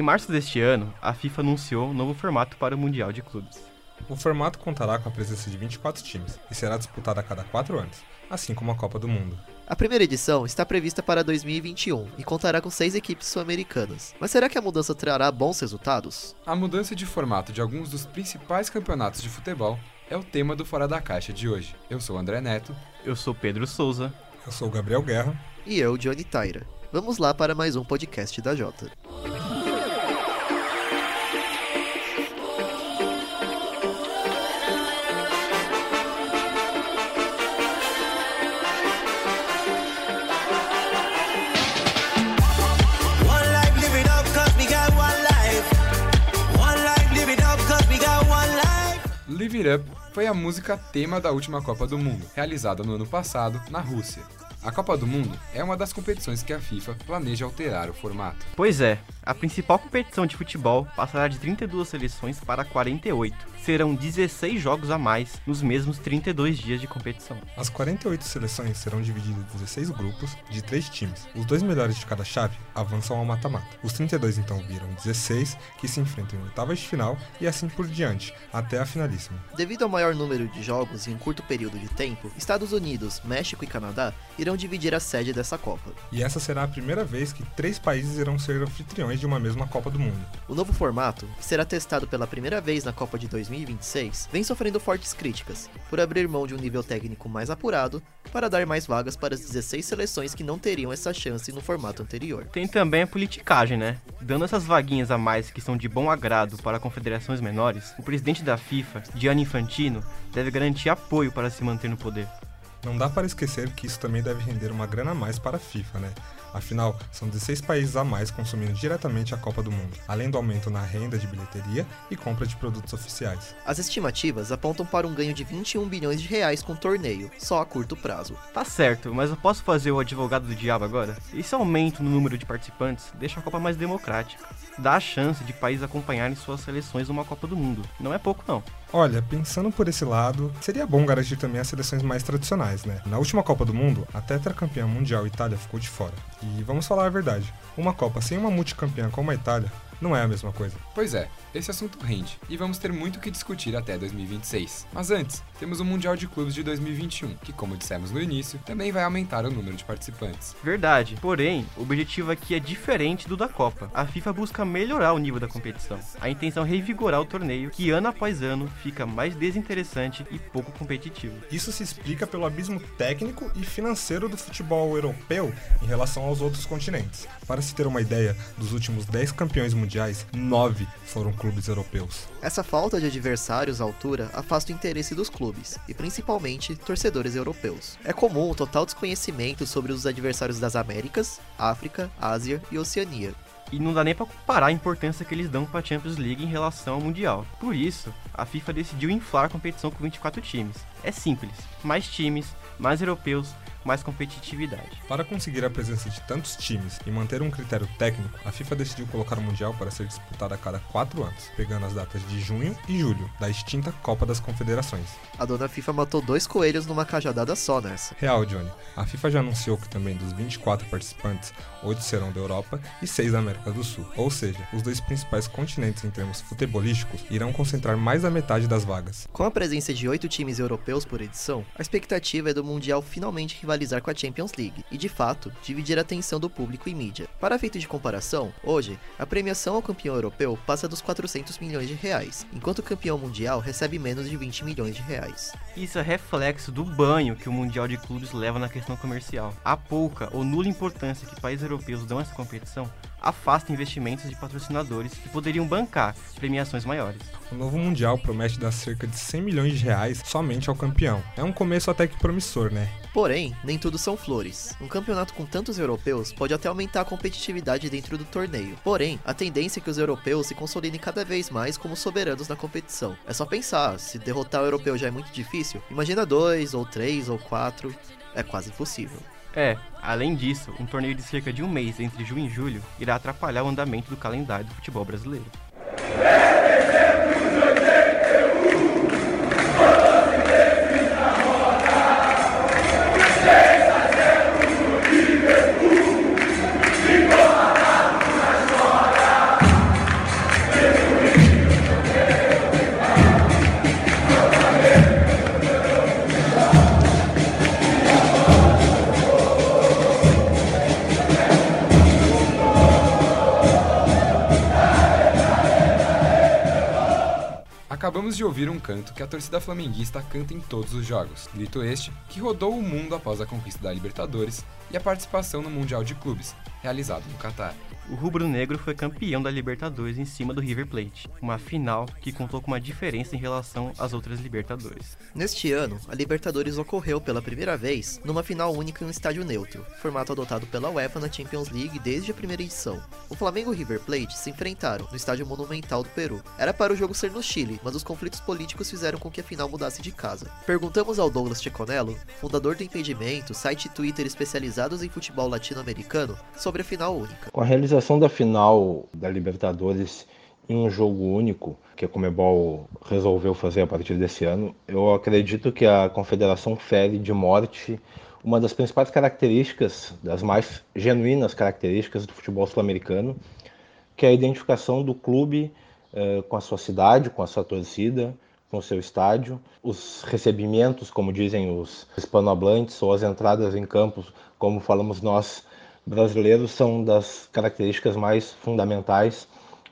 Em março deste ano, a FIFA anunciou um novo formato para o Mundial de Clubes. O formato contará com a presença de 24 times e será disputado a cada 4 anos, assim como a Copa do Mundo. A primeira edição está prevista para 2021 e contará com seis equipes sul-americanas. Mas será que a mudança trará bons resultados? A mudança de formato de alguns dos principais campeonatos de futebol é o tema do Fora da Caixa de hoje. Eu sou o André Neto. Eu sou Pedro Souza. Eu sou o Gabriel Guerra. E eu, Johnny Taira. Vamos lá para mais um podcast da Jota. Live It Up foi a música tema da última Copa do Mundo, realizada no ano passado na Rússia. A Copa do Mundo é uma das competições que a FIFA planeja alterar o formato. Pois é, a principal competição de futebol passará de 32 seleções para 48. Serão 16 jogos a mais nos mesmos 32 dias de competição. As 48 seleções serão divididas em 16 grupos de 3 times. Os dois melhores de cada chave avançam ao mata-mata. Os 32 então viram 16, que se enfrentam em oitavas de final e assim por diante, até a finalíssima. Devido ao maior número de jogos em um curto período de tempo, Estados Unidos, México e Canadá irão dividir a sede dessa Copa. E essa será a primeira vez que três países irão ser anfitriões de uma mesma Copa do Mundo. O novo formato, que será testado pela primeira vez na Copa de 2026, vem sofrendo fortes críticas, por abrir mão de um nível técnico mais apurado para dar mais vagas para as 16 seleções que não teriam essa chance no formato anterior. Tem também a politicagem, né? Dando essas vaguinhas a mais que são de bom agrado para confederações menores, o presidente da FIFA, Gianni Infantino, deve garantir apoio para se manter no poder. Não dá para esquecer que isso também deve render uma grana a mais para a FIFA, né? Afinal, são 16 países a mais consumindo diretamente a Copa do Mundo, além do aumento na renda de bilheteria e compra de produtos oficiais. As estimativas apontam para um ganho de 21 bilhões de reais com o torneio, só a curto prazo. Tá certo, mas eu posso fazer o advogado do diabo agora? Esse aumento no número de participantes deixa a Copa mais democrática. Dá a chance de países acompanharem suas seleções numa Copa do Mundo. Não é pouco, não. Olha, pensando por esse lado, seria bom garantir também as seleções mais tradicionais, né? Na última Copa do Mundo, a tetracampeã mundial Itália ficou de fora. E vamos falar a verdade, uma Copa sem uma multicampeã como a Itália não é a mesma coisa. Pois é, esse assunto rende e vamos ter muito o que discutir até 2026. Mas antes, temos o Mundial de Clubes de 2021, que, como dissemos no início, também vai aumentar o número de participantes. Verdade, porém, o objetivo aqui é diferente do da Copa. A FIFA busca melhorar o nível da competição. A intenção é revigorar o torneio, que ano após ano fica mais desinteressante e pouco competitivo. Isso se explica pelo abismo técnico e financeiro do futebol europeu em relação aos outros continentes. Para se ter uma ideia, dos últimos 10 campeões mundiais, 9 foram clubes europeus. Essa falta de adversários à altura afasta o interesse dos clubes, e principalmente torcedores europeus. É comum o total desconhecimento sobre os adversários das Américas, África, Ásia e Oceania. E não dá nem para comparar a importância que eles dão para a Champions League em relação ao Mundial. Por isso, a FIFA decidiu inflar a competição com 24 times. É simples, mais times, mais europeus, mais competitividade. Para conseguir a presença de tantos times e manter um critério técnico, a FIFA decidiu colocar o Mundial para ser disputado a cada quatro anos, pegando as datas de junho e julho, da extinta Copa das Confederações. A dona FIFA matou dois coelhos numa cajadada só nessa. Real, Johnny. A FIFA já anunciou que também dos 24 participantes, 8 serão da Europa e 6 da América do Sul. Ou seja, os dois principais continentes em termos futebolísticos irão concentrar mais da metade das vagas. Com a presença de 8 times europeus por edição, a expectativa é do Mundial finalmente rivalizar com a Champions League e, de fato, dividir a atenção do público e mídia. Para efeito de comparação, hoje, a premiação ao campeão europeu passa dos 400 milhões de reais, enquanto o campeão mundial recebe menos de 20 milhões de reais. Isso é reflexo do banho que o Mundial de Clubes leva na questão comercial. A pouca ou nula importância que países europeus dão a essa competição afasta investimentos de patrocinadores que poderiam bancar premiações maiores. O novo Mundial promete dar cerca de 100 milhões de reais somente ao campeão. É um começo até que promissor, né? Porém, nem tudo são flores. Um campeonato com tantos europeus pode até aumentar a competitividade dentro do torneio. Porém, a tendência é que os europeus se consolidem cada vez mais como soberanos na competição. É só pensar, se derrotar o europeu já é muito difícil, imagina dois, ou três, ou quatro. É quase impossível. É, além disso, um torneio de cerca de um mês entre junho e julho irá atrapalhar o andamento do calendário do futebol brasileiro. Vamos de ouvir um canto que a torcida flamenguista canta em todos os jogos. Grito este que rodou o mundo após a conquista da Libertadores e a participação no Mundial de Clubes, realizado no Catar o rubro-negro foi campeão da Libertadores em cima do River Plate, uma final que contou com uma diferença em relação às outras Libertadores. Neste ano, a Libertadores ocorreu pela primeira vez numa final única em um estádio neutro, formato adotado pela UEFA na Champions League desde a primeira edição. O Flamengo e o River Plate se enfrentaram no estádio Monumental do Peru. Era para o jogo ser no Chile, mas os conflitos políticos fizeram com que a final mudasse de casa. Perguntamos ao Douglas Checonello, fundador do Impedimento, site e Twitter especializados em futebol latino-americano, sobre a final única. Com a realização da final da Libertadores em um jogo único, que a Comebol resolveu fazer a partir desse ano, eu acredito que a confederação fere de morte uma das principais características, das mais genuínas características do futebol sul-americano, que é a identificação do clube eh, com a sua cidade, com a sua torcida, com o seu estádio, os recebimentos, como dizem os hispanohablantes, ou as entradas em campos, como falamos nós brasileiros são das características mais fundamentais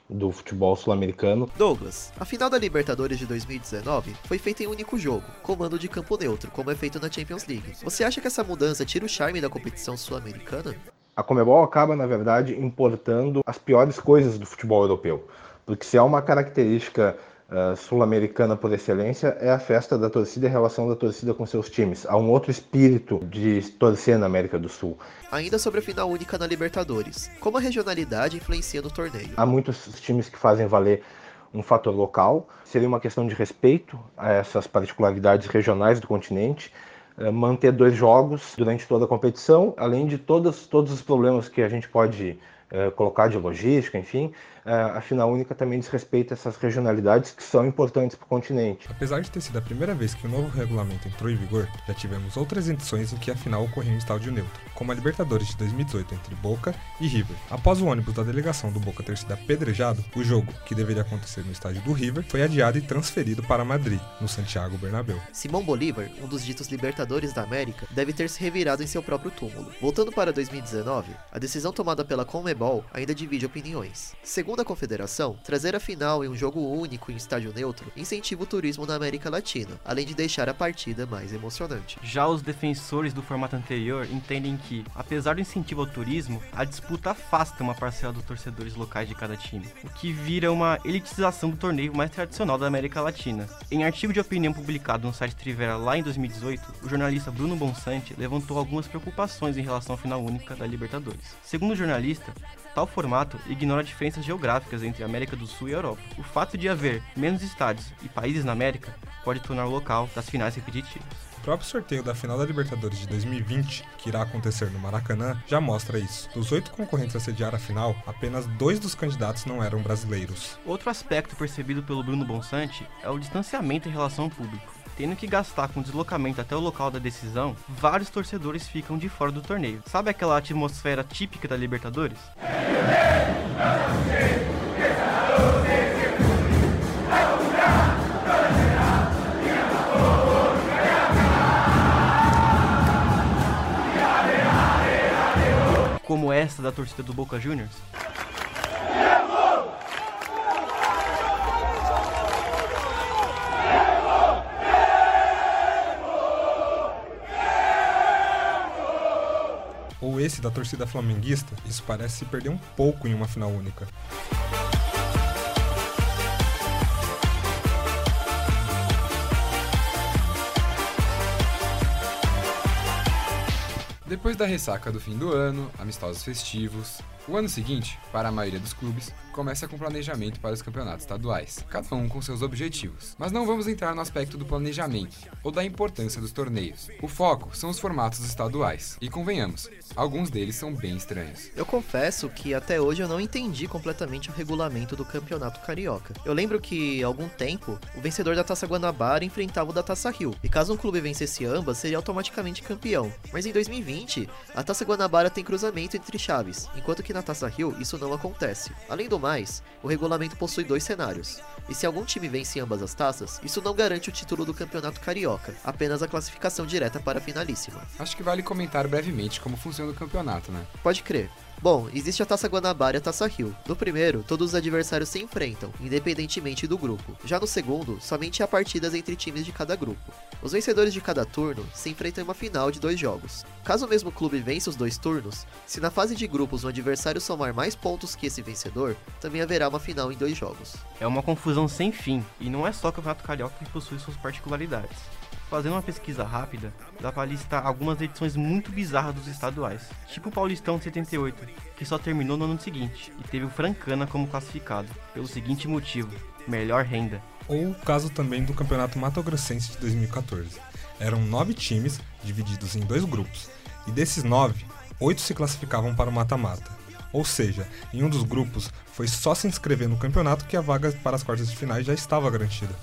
do futebol sul-americano. Douglas, a final da Libertadores de 2019 foi feita em um único jogo, comando de campo neutro, como é feito na Champions League. Você acha que essa mudança tira o charme da competição sul-americana? A Comebol acaba, na verdade, importando as piores coisas do futebol europeu. Porque se há uma característica uh, sul-americana por excelência é a festa da torcida e a relação da torcida com seus times. Há um outro espírito de torcer na América do Sul. Ainda sobre a final única na Libertadores, como a regionalidade influencia no torneio? Há muitos times que fazem valer um fator local, seria uma questão de respeito a essas particularidades regionais do continente, eh, manter dois jogos durante toda a competição, além de todos, todos os problemas que a gente pode eh, colocar de logística, enfim, eh, a final única também diz respeito a essas regionalidades que são importantes para o continente. Apesar de ter sido a primeira vez que o novo regulamento entrou em vigor, já tivemos outras edições em que a final ocorreu em estádio neutro, como a Libertadores de 2018 entre Boca e River. Após o ônibus da delegação do Boca ter sido apedrejado, o jogo, que deveria acontecer no estádio do River, foi adiado e transferido para Madrid, no Santiago Bernabéu. Simão Bolívar, um dos ditos Libertadores da América, deve ter se revirado em seu próprio túmulo. Voltando para 2019, a decisão tomada pela Conmebol Comebol ainda divide opiniões. Segundo a confederação, trazer a final em um jogo único em estádio neutro incentiva o turismo na América Latina, além de deixar a partida mais emocionante. Já os defensores do formato anterior entendem que, apesar do incentivo ao turismo, a disputa afasta uma parcela dos torcedores locais de cada time, o que vira uma elitização do torneio mais tradicional da América Latina. Em artigo de opinião publicado no site Trivera lá em 2018, o jornalista Bruno Bonsante levantou algumas preocupações em relação à final única da Libertadores. Segundo o jornalista, Tal formato ignora diferenças geográficas entre a América do Sul e a Europa. O fato de haver menos estádios e países na América pode tornar o local das finais repetitivas. O próprio sorteio da final da Libertadores de 2020, que irá acontecer no Maracanã, já mostra isso. Dos oito concorrentes a sediar a final, apenas dois dos candidatos não eram brasileiros. Outro aspecto percebido pelo Bruno Bonsante é o distanciamento em relação ao público. Tendo que gastar com deslocamento até o local da decisão, vários torcedores ficam de fora do torneio. Sabe aquela atmosfera típica da Libertadores? Como essa da torcida do Boca Juniors? Ou esse da torcida flamenguista, isso parece se perder um pouco em uma final única. Depois da ressaca do fim do ano, amistosos festivos, o ano seguinte, para a maioria dos clubes, começa com planejamento para os campeonatos estaduais, cada um com seus objetivos. Mas não vamos entrar no aspecto do planejamento ou da importância dos torneios. O foco são os formatos estaduais. E convenhamos, alguns deles são bem estranhos. Eu confesso que até hoje eu não entendi completamente o regulamento do Campeonato Carioca. Eu lembro que, há algum tempo, o vencedor da Taça Guanabara enfrentava o da Taça Rio, e caso um clube vencesse ambas, seria automaticamente campeão. Mas em 2020, a Taça Guanabara tem cruzamento entre chaves, enquanto que na Taça Rio, isso não acontece. Além do mais, o regulamento possui dois cenários. E se algum time vence em ambas as taças, isso não garante o título do Campeonato Carioca, apenas a classificação direta para a finalíssima. Acho que vale comentar brevemente como funciona o campeonato, né? Pode crer. Bom, existe a Taça Guanabara e a Taça Rio. No primeiro, todos os adversários se enfrentam, independentemente do grupo. Já no segundo, somente há partidas entre times de cada grupo. Os vencedores de cada turno se enfrentam em uma final de dois jogos. Caso o mesmo clube vença os dois turnos, se na fase de grupos o adversário somar mais pontos que esse vencedor, também haverá uma final em dois jogos. É uma confusão sem fim, e não é só o Campeonato Carioca que possui suas particularidades. Fazendo uma pesquisa rápida, dá pra listar algumas edições muito bizarras dos estaduais, tipo o Paulistão de 78, que só terminou no ano seguinte, e teve o Francana como classificado, pelo seguinte motivo, melhor renda. Ou o caso também do Campeonato Mato Grossense de 2014. Eram nove times, divididos em dois grupos, e desses nove, oito se classificavam para o mata-mata. Ou seja, em um dos grupos, foi só se inscrever no campeonato que a vaga para as quartas de finais já estava garantida.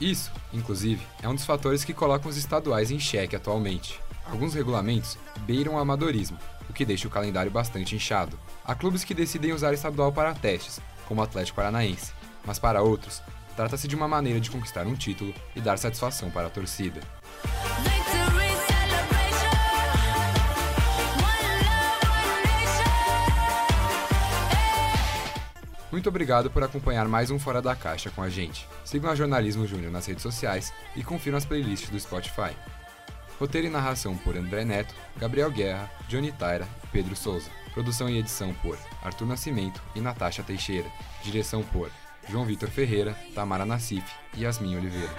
Isso, inclusive, é um dos fatores que colocam os estaduais em xeque atualmente. Alguns regulamentos beiram o amadorismo, o que deixa o calendário bastante inchado. Há clubes que decidem usar estadual para testes, como o Atlético Paranaense, mas para outros, trata-se de uma maneira de conquistar um título e dar satisfação para a torcida. Muito obrigado por acompanhar mais um Fora da Caixa com a gente. Sigam a Jornalismo Júnior nas redes sociais e confiram as playlists do Spotify. Roteiro e narração por André Neto, Gabriel Guerra, Johnny Taira e Pedro Souza. Produção e edição por Arthur Nascimento e Natasha Teixeira. Direção por João Vitor Ferreira, Tamara Nassif e Yasmin Oliveira.